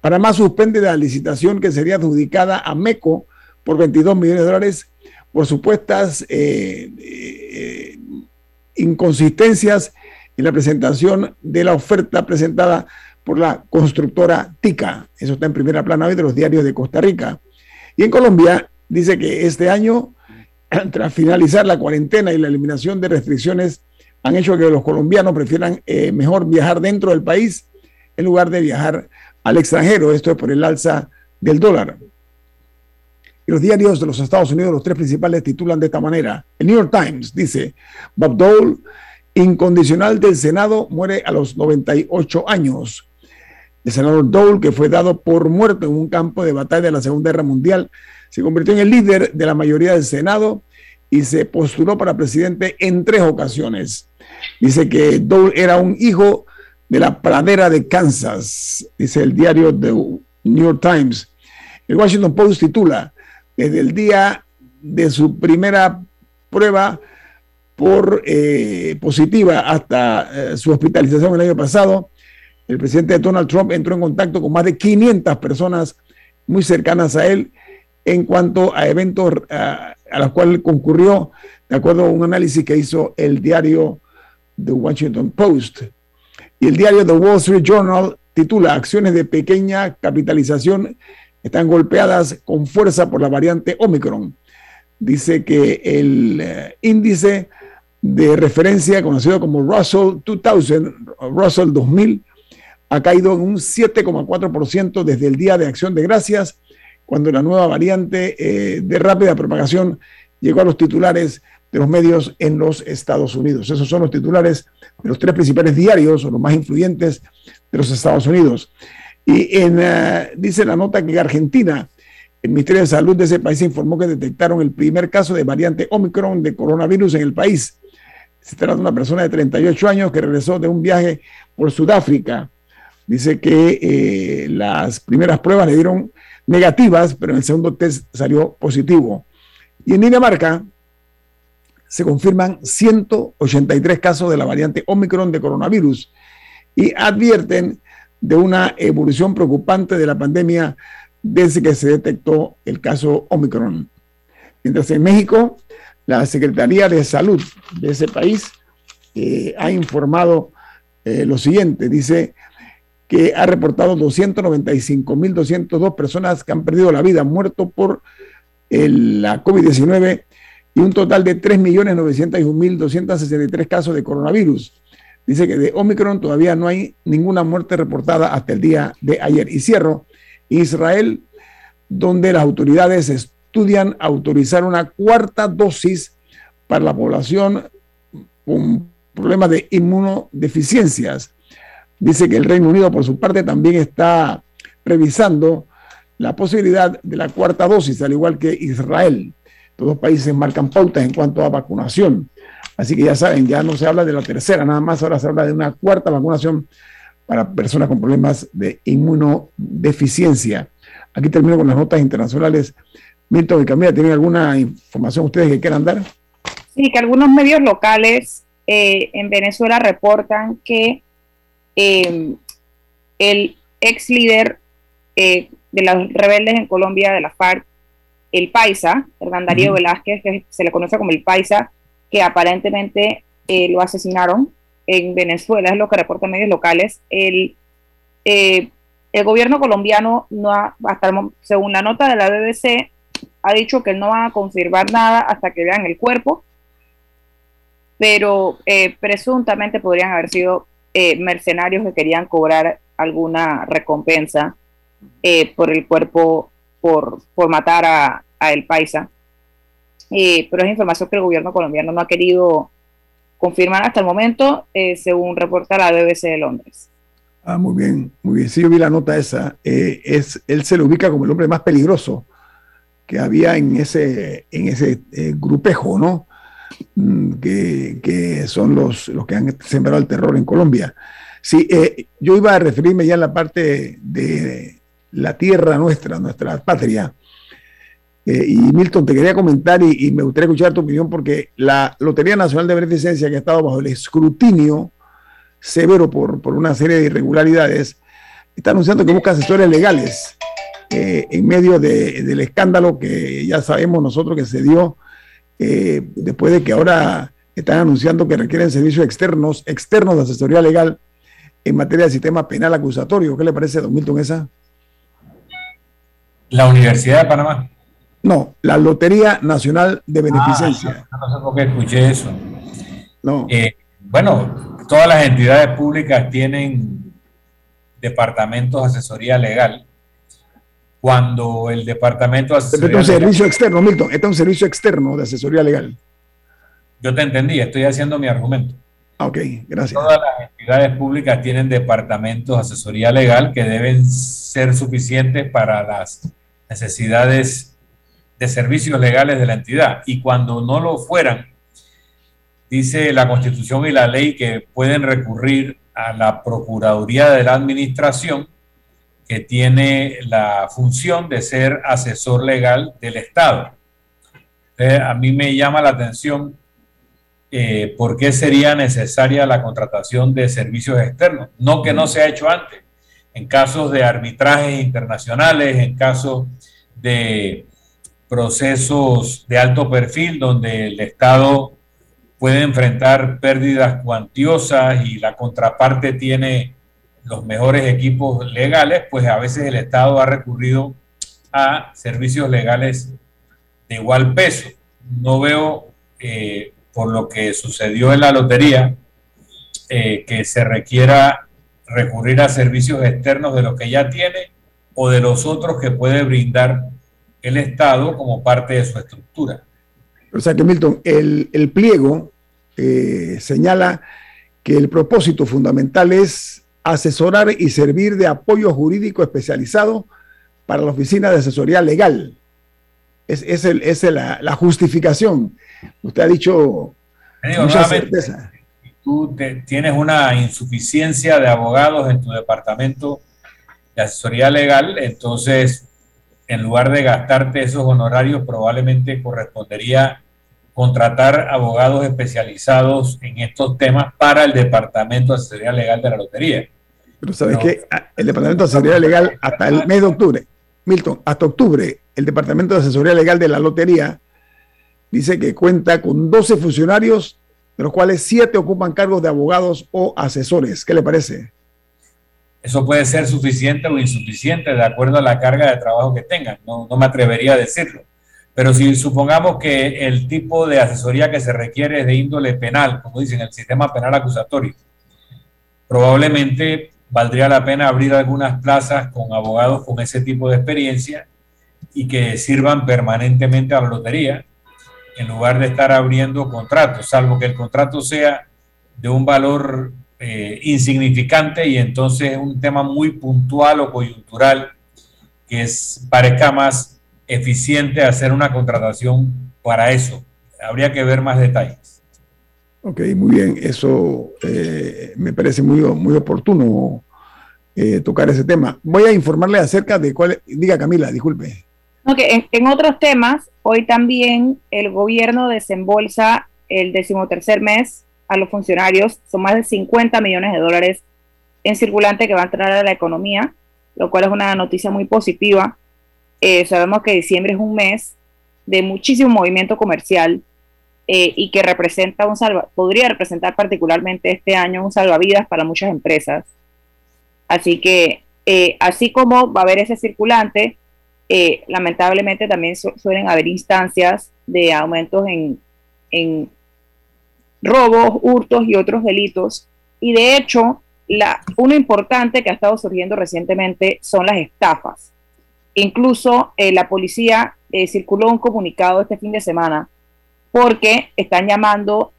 Panamá suspende la licitación que sería adjudicada a MECO por 22 millones de dólares por supuestas eh, eh, inconsistencias en la presentación de la oferta presentada por la constructora TICA. Eso está en primera plana hoy de los diarios de Costa Rica. Y en Colombia dice que este año *clears throat* tras finalizar la cuarentena y la eliminación de restricciones, han hecho que los colombianos prefieran eh, mejor viajar dentro del país en lugar de viajar al extranjero. Esto es por el alza del dólar. Y los diarios de los Estados Unidos, los tres principales, titulan de esta manera. El New York Times dice, Bob Dole, incondicional del Senado, muere a los 98 años. El senador Dole, que fue dado por muerto en un campo de batalla de la Segunda Guerra Mundial, se convirtió en el líder de la mayoría del Senado y se postuló para presidente en tres ocasiones. Dice que Dole era un hijo de la pradera de Kansas, dice el diario The New York Times. El Washington Post titula, desde el día de su primera prueba por eh, positiva hasta eh, su hospitalización el año pasado, el presidente Donald Trump entró en contacto con más de 500 personas muy cercanas a él en cuanto a eventos a, los cuales concurrió, de acuerdo a un análisis que hizo el diario The Washington Post. Y el diario The Wall Street Journal titula Acciones de pequeña capitalización están golpeadas con fuerza por la variante Omicron. Dice que el eh, índice de referencia conocido como Russell 2000, Russell 2000, ha caído en un 7,4% desde el Día de Acción de Gracias, cuando la nueva variante eh, de rápida propagación llegó a los titulares de los medios en los Estados Unidos. Esos son los titulares de los tres principales diarios o los más influyentes de los Estados Unidos. Y eh, dice la nota que Argentina, el Ministerio de Salud de ese país informó que detectaron el primer caso de variante Omicron de coronavirus en el país. Se trata de una persona de 38 años que regresó de un viaje por Sudáfrica Dice que eh, las primeras pruebas le dieron negativas, pero en el segundo test salió positivo. Y en Dinamarca se confirman 183 casos de la variante Omicron de coronavirus y advierten de una evolución preocupante de la pandemia desde que se detectó el caso Omicron. Mientras en México, la Secretaría de Salud de ese país eh, ha informado eh, lo siguiente, dice, que ha reportado 295.202 personas que han perdido la vida, muerto por la COVID-19 y un total de 3.901.263 casos de coronavirus. Dice que de Omicron todavía no hay ninguna muerte reportada hasta el día de ayer. Y cierro, Israel, donde las autoridades estudian autorizar una cuarta dosis para la población con problemas de inmunodeficiencias. Dice que el Reino Unido, por su parte, también está revisando la posibilidad de la cuarta dosis, al igual que Israel. Todos países marcan pautas en cuanto a vacunación. Así que ya saben, ya no se habla de la tercera, nada más ahora se habla de una cuarta vacunación para personas con problemas de inmunodeficiencia. Aquí termino con las notas internacionales. Milton y Camila, ¿tienen alguna información ustedes que quieran dar? Sí, que algunos medios locales eh, en Venezuela reportan que Em, el ex líder eh, de los rebeldes en Colombia de la FARC, el Paisa, Hernán Darío Velázquez, que se le conoce como el Paisa, que aparentemente eh, lo asesinaron en Venezuela, es lo que reportan medios locales. El, eh, el gobierno colombiano, no ha, hasta según la nota de la BBC, ha dicho que no van a confirmar nada hasta que vean el cuerpo, pero presuntamente podrían haber sido eh, mercenarios que querían cobrar alguna recompensa eh, por el cuerpo, por, por matar a, El Paisa. Eh, pero es información que el gobierno colombiano no ha querido confirmar hasta el momento, según reporta la BBC de Londres. Ah, muy bien, muy bien. Sí, yo vi la nota esa. es, él se lo ubica como el hombre más peligroso que había en ese, en ese grupejo, ¿no? Mm, que, son los, los que han sembrado el terror en Colombia. Sí, eh, yo iba a referirme ya a la parte de la tierra nuestra, nuestra patria. Eh, y Milton, te quería comentar y, me gustaría escuchar tu opinión porque la Lotería Nacional de Beneficencia, que ha estado bajo el escrutinio severo por, por una serie de irregularidades, está anunciando que busca asesores legales eh, en medio del escándalo que ya sabemos nosotros que se dio eh, después de que ahora están anunciando que requieren servicios externos, externos de asesoría legal en materia de sistema penal acusatorio. ¿Qué le parece, don Milton, esa? La Universidad de Panamá. No, la Lotería Nacional de Beneficencia. Ah, no sé por qué escuché eso. No. Eh, bueno, todas las entidades públicas tienen departamentos de asesoría legal cuando el departamento de asesoría Este es un servicio externo, Milton, este es un servicio externo de asesoría legal. Yo te entendí, estoy haciendo mi argumento. Ah, ok, gracias. Todas las entidades públicas tienen departamentos de asesoría legal que deben ser suficientes para las necesidades de servicios legales de la entidad. Y cuando no lo fueran, dice la Constitución y la ley que pueden recurrir a la Procuraduría de la Administración que tiene la función de ser asesor legal del Estado. a mí me llama la atención eh, por qué sería necesaria la contratación de servicios externos. No que no se ha hecho antes. En casos de arbitrajes internacionales, en casos de procesos de alto perfil donde el Estado puede enfrentar pérdidas cuantiosas y la contraparte tiene los mejores equipos legales, pues a veces el Estado ha recurrido a servicios legales de igual peso. No veo eh, por lo que sucedió en la lotería, eh, que se requiera recurrir a servicios externos de los que ya tiene o de los otros que puede brindar el Estado como parte de su estructura. O sea que Milton, el, pliego eh, señala que el propósito fundamental es asesorar y servir de apoyo jurídico especializado para la oficina de asesoría legal. Es, es, la, justificación. Usted ha dicho mucha certeza. Tú tienes una insuficiencia de abogados en tu departamento de asesoría legal, entonces en lugar de gastarte esos honorarios, probablemente correspondería contratar abogados especializados en estos temas para el Departamento de Asesoría Legal de la Lotería. Pero sabes que ah, el Departamento de Asesoría Legal hasta el mes de octubre Milton, hasta octubre, el Departamento de Asesoría Legal de la Lotería dice que cuenta con 12 funcionarios, de los cuales 7 ocupan cargos de abogados o asesores. ¿Qué le parece? Eso puede ser suficiente o insuficiente de acuerdo a la carga de trabajo que tengan. No, me atrevería a decirlo. Pero si supongamos que el tipo de asesoría que se requiere es de índole penal, como dicen, el sistema penal acusatorio, probablemente valdría la pena abrir algunas plazas con abogados con ese tipo de experiencia y que sirvan permanentemente a la lotería, en lugar de estar abriendo contratos, salvo que el contrato sea de un valor eh, insignificante y entonces un tema muy puntual o coyuntural que es, parezca más eficiente hacer una contratación para eso. Habría que ver más detalles. Ok, muy bien. Eso eh, me parece muy, muy oportuno eh, tocar ese tema. Voy a informarle acerca de cuál. Diga Camila, disculpe. Okay, en, otros temas, hoy también el gobierno desembolsa el decimotercer mes a los funcionarios. Son más de 50 millones de dólares en circulante que va a entrar a la economía, lo cual es una noticia muy positiva. Eh, sabemos que diciembre es un mes de muchísimo movimiento comercial eh, y que representa un podría representar particularmente este año un salvavidas para muchas empresas. Así que, eh, así como va a haber ese circulante, eh, lamentablemente también suelen haber instancias de aumentos en, robos, hurtos y otros delitos. Y de hecho, uno importante que ha estado surgiendo recientemente son las estafas. Incluso la policía circuló un comunicado este fin de semana porque están llamando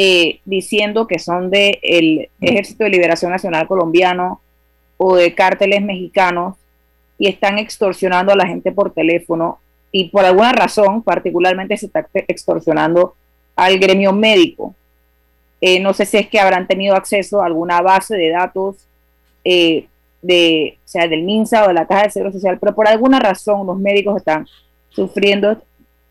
eh, diciendo que son del el Ejército de Liberación Nacional Colombiano o de cárteles mexicanos y están extorsionando a la gente por teléfono y por alguna razón particularmente se está extorsionando al gremio médico. Eh, no sé si es que habrán tenido acceso a alguna base de datos eh, de, sea, del MINSA o de la Caja de Seguro Social, pero por alguna razón los médicos están sufriendo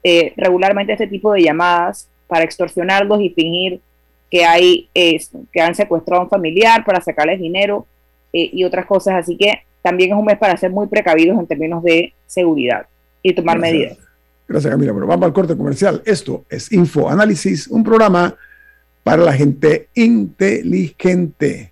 eh, regularmente este tipo de llamadas para extorsionarlos y fingir que hay que han secuestrado a un familiar para sacarles dinero eh, y otras cosas. Así que también es un mes para ser muy precavidos en términos de seguridad y tomar medidas. Gracias, Camila. Pero vamos al corte comercial. Esto es Info Análisis, un programa para la gente inteligente.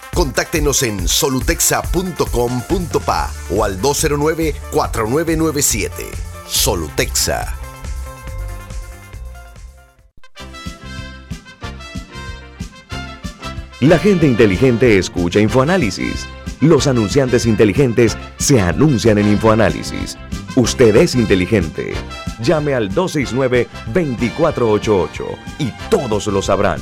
Contáctenos en solutexa.com.pa o al 209-4997. Solutexa. La gente inteligente escucha InfoAnálisis Los anunciantes inteligentes se anuncian en InfoAnálisis. Usted es inteligente. Llame al 269-2488 y todos lo sabrán.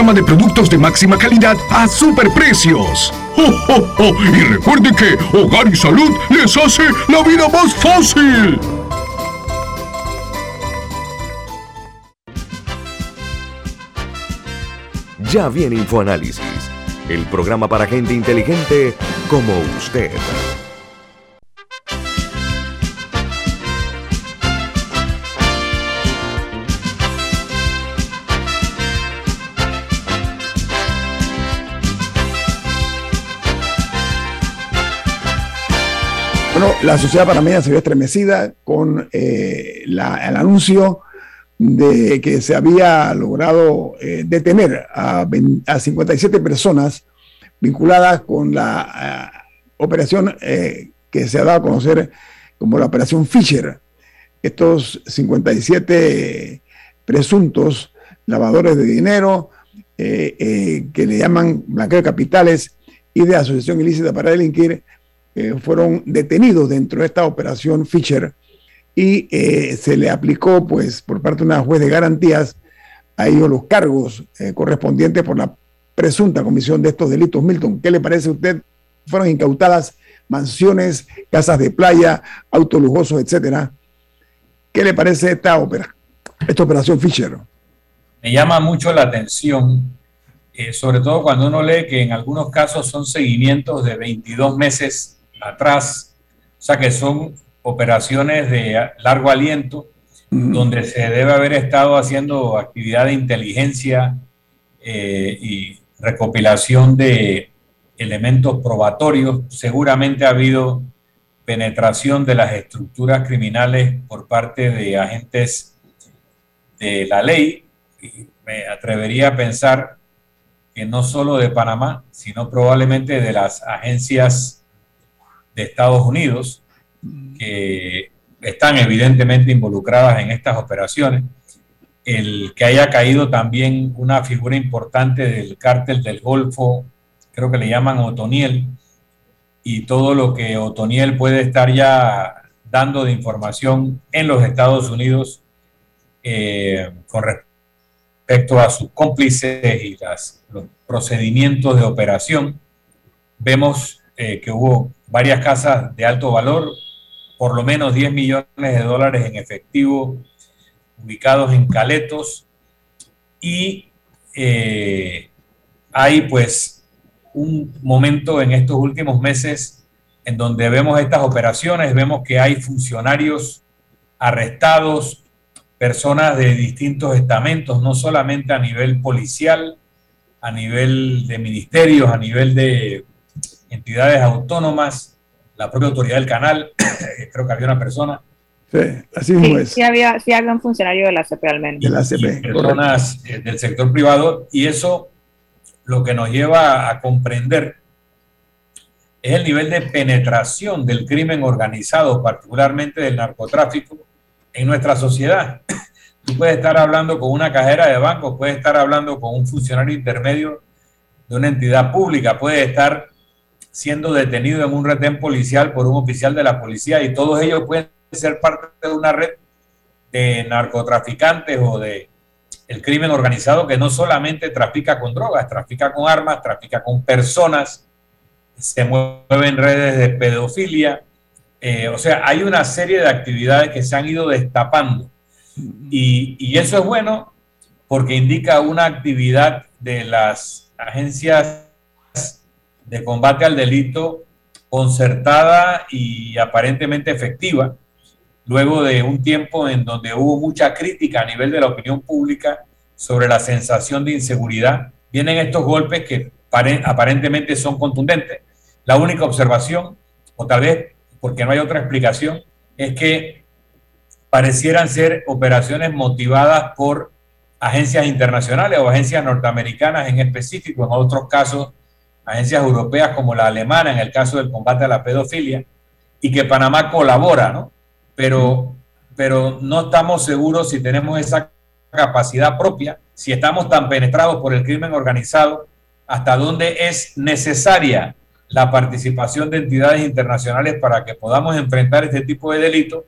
de productos de máxima calidad a superprecios. ¡Oh, Y recuerde que Hogar y Salud les hace la vida más fácil. Ya viene InfoAnálisis, el programa para gente inteligente como usted. La sociedad panameña se vio estremecida con eh, el anuncio de que se había logrado eh, detener a, 57 personas vinculadas con la eh, operación que se ha dado a conocer como la operación Fisher. Estos 57 presuntos lavadores de dinero que le llaman blanqueo de capitales y de asociación ilícita para delinquir eh, fueron detenidos dentro de esta operación Fisher y eh, se le aplicó, pues, por parte de una juez de garantías a ellos los cargos eh, correspondientes por la presunta comisión de estos delitos. Milton, ¿qué le parece a usted? Fueron incautadas mansiones, casas de playa, autos lujosos, etcétera. ¿Qué le parece esta, esta operación Fisher? Me llama mucho la atención, sobre todo cuando uno lee que en algunos casos son seguimientos de 22 meses atrás, o sea que son operaciones de largo aliento, donde se debe haber estado haciendo actividad de inteligencia eh, y recopilación de elementos probatorios. Seguramente ha habido penetración de las estructuras criminales por parte de agentes de la ley. Y me atrevería a pensar que no solo de Panamá, sino probablemente de las agencias de Estados Unidos que están evidentemente involucradas en estas operaciones. El que haya caído también una figura importante del cártel del Golfo, creo que le llaman Otoniel, y todo lo que Otoniel puede estar ya dando de información en los Estados Unidos eh, con respecto a sus cómplices y las, los procedimientos de operación. Vemos eh, que hubo varias casas de alto valor, por lo menos 10 millones de dólares en efectivo ubicados en Caletos. Y eh, hay pues un momento en estos últimos meses en donde vemos estas operaciones, vemos que hay funcionarios arrestados, personas de distintos estamentos, no solamente a nivel policial, a nivel de ministerios, a nivel de entidades autónomas, la propia autoridad del canal, *coughs* creo que había una persona. Sí, así mismo es. Sí había, sí había un funcionario de la CP al menos. De la CP, personas eh, del sector privado y eso lo que nos lleva a comprender es el nivel de penetración del crimen organizado, particularmente del narcotráfico, en nuestra sociedad. *coughs* Tú puedes estar hablando con una cajera de banco, puedes estar hablando con un funcionario intermedio de una entidad pública, puedes estar siendo detenido en un retén policial por un oficial de la policía y todos ellos pueden ser parte de una red de narcotraficantes o de el crimen organizado que no solamente trafica con drogas, trafica con armas, trafica con personas, se mueve en redes de pedofilia. Eh, o sea, hay una serie de actividades que se han ido destapando. Y, y eso es bueno porque indica una actividad de las agencias de combate al delito concertada y aparentemente efectiva, luego de un tiempo en donde hubo mucha crítica a nivel de la opinión pública sobre la sensación de inseguridad, vienen estos golpes que aparentemente son contundentes. La única observación, o tal vez porque no hay otra explicación, es que parecieran ser operaciones motivadas por agencias internacionales o agencias norteamericanas en específico, en otros casos agencias europeas como la alemana en el caso del combate a la pedofilia, y que Panamá colabora, ¿no? Pero, pero no estamos seguros si tenemos esa capacidad propia, si estamos tan penetrados por el crimen organizado, hasta dónde es necesaria la participación de entidades internacionales para que podamos enfrentar este tipo de delitos,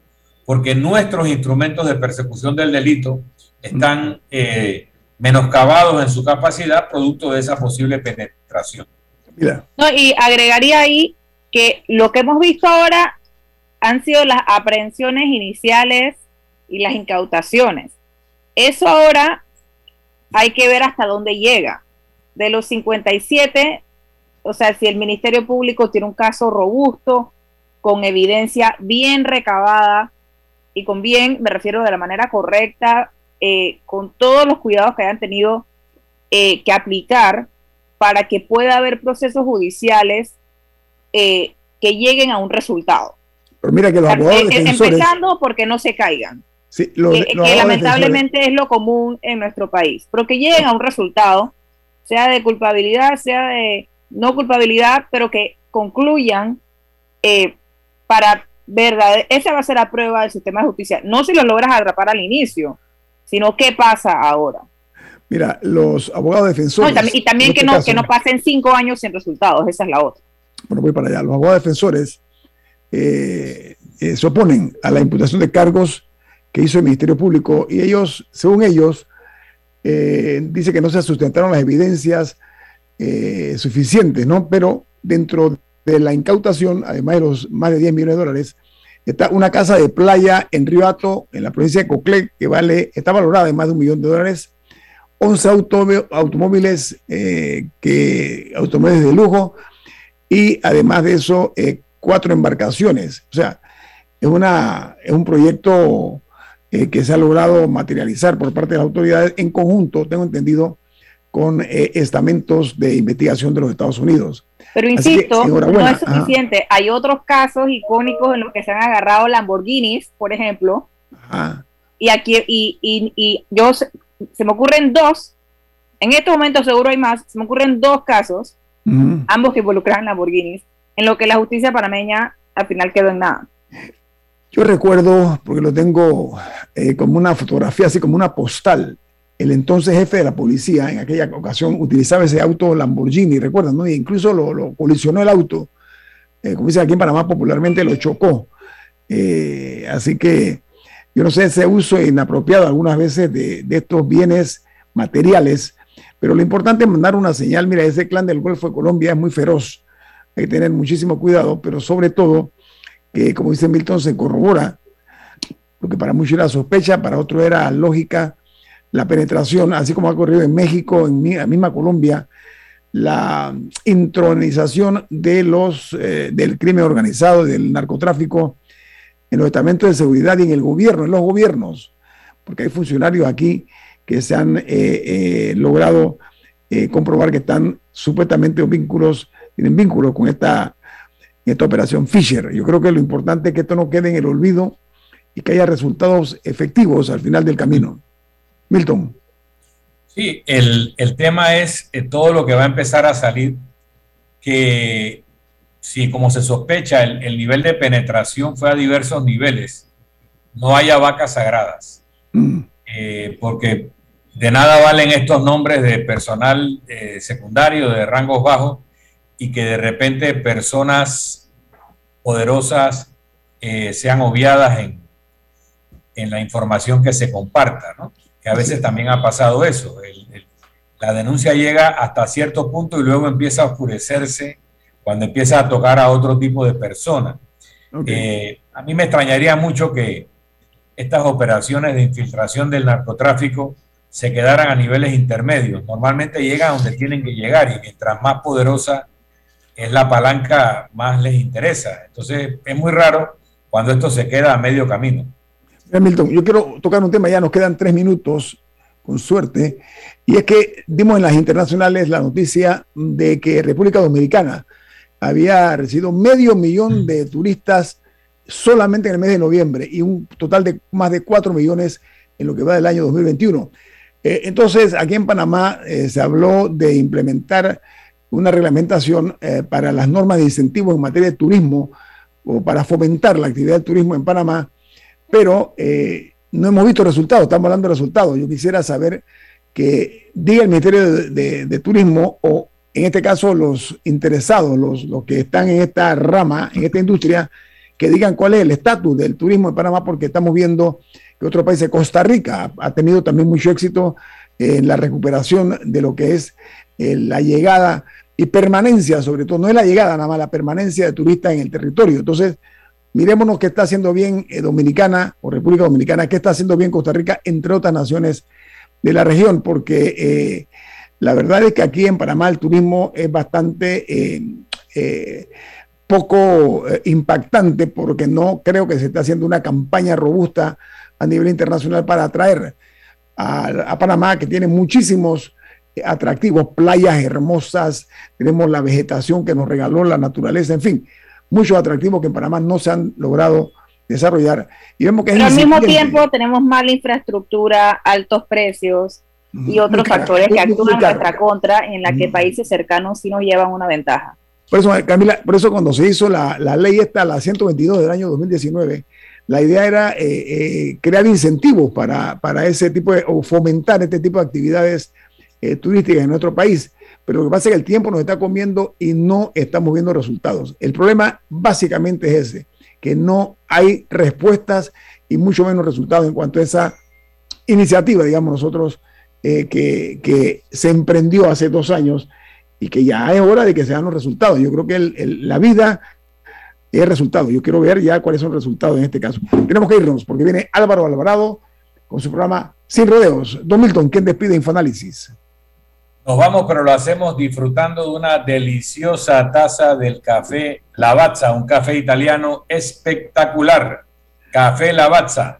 porque nuestros instrumentos de persecución del delito están eh, menoscabados en su capacidad producto de esa posible penetración. No, y agregaría ahí que lo que hemos visto ahora han sido las aprehensiones iniciales y las incautaciones. Eso ahora hay que ver hasta dónde llega. De los 57, o sea, si el Ministerio Público tiene un caso robusto, con evidencia bien recabada y con bien, me refiero de la manera correcta, eh, con todos los cuidados que hayan tenido eh, que aplicar, para que pueda haber procesos judiciales eh, que lleguen a un resultado. Pero mira que los abogados eh, eh, defensores... Empezando porque no se caigan. Sí, que, lamentablemente es lo común en nuestro país. Pero que lleguen a un resultado, sea de culpabilidad, sea de no culpabilidad, pero que concluyan para verdad, esa va a ser la prueba del sistema de justicia. No si lo logras atrapar al inicio, sino qué pasa ahora. Mira, los abogados defensores. y también, este que, no, que no pasen cinco años sin resultados, esa es la otra. Bueno, voy para allá. Los abogados defensores eh, eh, se oponen a la imputación de cargos que hizo el Ministerio Público y ellos, según ellos, eh, dice que no se sustentaron las evidencias suficientes, ¿no? Pero dentro de la incautación, además de los más de 10 millones de dólares, está una casa de playa en Río Hato, en la provincia de Coclé, que vale, está valorada en más de un millón de dólares 11 automóviles, eh, que, automóviles de lujo y además de eso, eh, cuatro embarcaciones. O sea, es, una, es un proyecto eh, que se ha logrado materializar por parte de las autoridades en conjunto, tengo entendido, con estamentos de investigación de los Estados Unidos. Pero insisto, no es suficiente. Hay otros casos icónicos en los que se han agarrado Lamborghinis, por ejemplo. Y aquí, y, y, y yo se me ocurren dos, en este momento seguro hay más, se me ocurren dos casos, ambos que involucran Lamborghinis, en lo que la justicia panameña al final quedó en nada. Yo recuerdo, porque lo tengo eh, como una fotografía, así como una postal, el entonces jefe de la policía en aquella ocasión utilizaba ese auto Lamborghini, recuerdan, ¿no? E incluso lo, colisionó el auto, eh, como dicen aquí en Panamá popularmente, lo chocó. Eh, así que yo no sé, ese uso inapropiado algunas veces de, estos bienes materiales, pero lo importante es mandar una señal, mira, ese clan del Golfo de Colombia es muy feroz, hay que tener muchísimo cuidado, pero sobre todo, que como dice Milton, se corrobora, porque para muchos era sospecha, para otros era lógica, la penetración, así como ha ocurrido en México, en la misma Colombia, la intronización de los, eh, del crimen organizado, del narcotráfico, en los estamentos de seguridad y en el gobierno, en los gobiernos, porque hay funcionarios aquí que se han eh, eh, logrado eh, comprobar que están supuestamente vínculos, tienen vínculos con esta, esta operación Fisher. Yo creo que lo importante es que esto no quede en el olvido y que haya resultados efectivos al final del camino. Milton. Sí, el, el tema es todo lo que va a empezar a salir, que si como se sospecha el, nivel de penetración fue a diversos niveles, no haya vacas sagradas. Mm. Eh, porque de nada valen estos nombres de personal eh, secundario, de rangos bajos, y que de repente personas poderosas eh, sean obviadas en, en, la información que se comparta, ¿no? que a veces también ha pasado eso. la denuncia llega hasta cierto punto y luego empieza a oscurecerse cuando empieza a tocar a otro tipo de personas. Eh, a mí me extrañaría mucho que estas operaciones de infiltración del narcotráfico se quedaran a niveles intermedios. Normalmente llegan a donde tienen que llegar y mientras más poderosa es la palanca más les interesa. Entonces es muy raro cuando esto se queda a medio camino. Milton, yo quiero tocar un tema, ya nos quedan tres minutos, con suerte, y es que dimos en las internacionales la noticia de que República Dominicana había recibido medio millón de turistas solamente en el mes de noviembre y un total de más de cuatro millones en lo que va del año 2021. Eh, entonces, aquí en Panamá eh, se habló de implementar una reglamentación eh, para las normas de incentivos en materia de turismo o para fomentar la actividad del turismo en Panamá, pero no hemos visto resultados, estamos hablando de resultados. Yo quisiera saber que diga el Ministerio de, Turismo o en este caso los interesados, los, los que están en esta rama, en esta industria, que digan cuál es el estatus del turismo en Panamá, porque estamos viendo que otro país, Costa Rica, ha tenido también mucho éxito en la recuperación de lo que es eh, la llegada y permanencia, sobre todo, no es la llegada nada más, la permanencia de turistas en el territorio. Entonces, mirémonos qué está haciendo bien eh, Dominicana o República Dominicana, qué está haciendo bien Costa Rica, entre otras naciones de la región, porque eh, la verdad es que aquí en Panamá el turismo es bastante poco eh, impactante porque no creo que se esté haciendo una campaña robusta a nivel internacional para atraer a, Panamá, que tiene muchísimos eh, atractivos, playas hermosas, tenemos la vegetación que nos regaló la naturaleza, en fin, muchos atractivos que en Panamá no se han logrado desarrollar. Y vemos que Pero al mismo tiempo tenemos mala infraestructura, altos precios y otros factores que actúan en nuestra contra, en la que países cercanos sí nos llevan una ventaja. Por eso, Camila, por eso cuando se hizo la, ley esta, la 122 del año 2019, la idea era eh, eh, crear incentivos para, ese tipo de, o fomentar este tipo de actividades eh, turísticas en nuestro país. Pero lo que pasa es que el tiempo nos está comiendo y no estamos viendo resultados. El problema básicamente es ese, que no hay respuestas y mucho menos resultados en cuanto a esa iniciativa, digamos nosotros, que, que se emprendió hace dos años y que ya es hora de que se dan los resultados. Yo creo que la vida es resultado. Yo quiero ver ya cuáles son los resultados en este caso. Tenemos que irnos porque viene Álvaro Alvarado con su programa Sin Rodeos. Don Milton, ¿quién despide Infoanálisis? Nos vamos, pero lo hacemos disfrutando de una deliciosa taza del café Lavazza, un café italiano espectacular. Café Lavazza,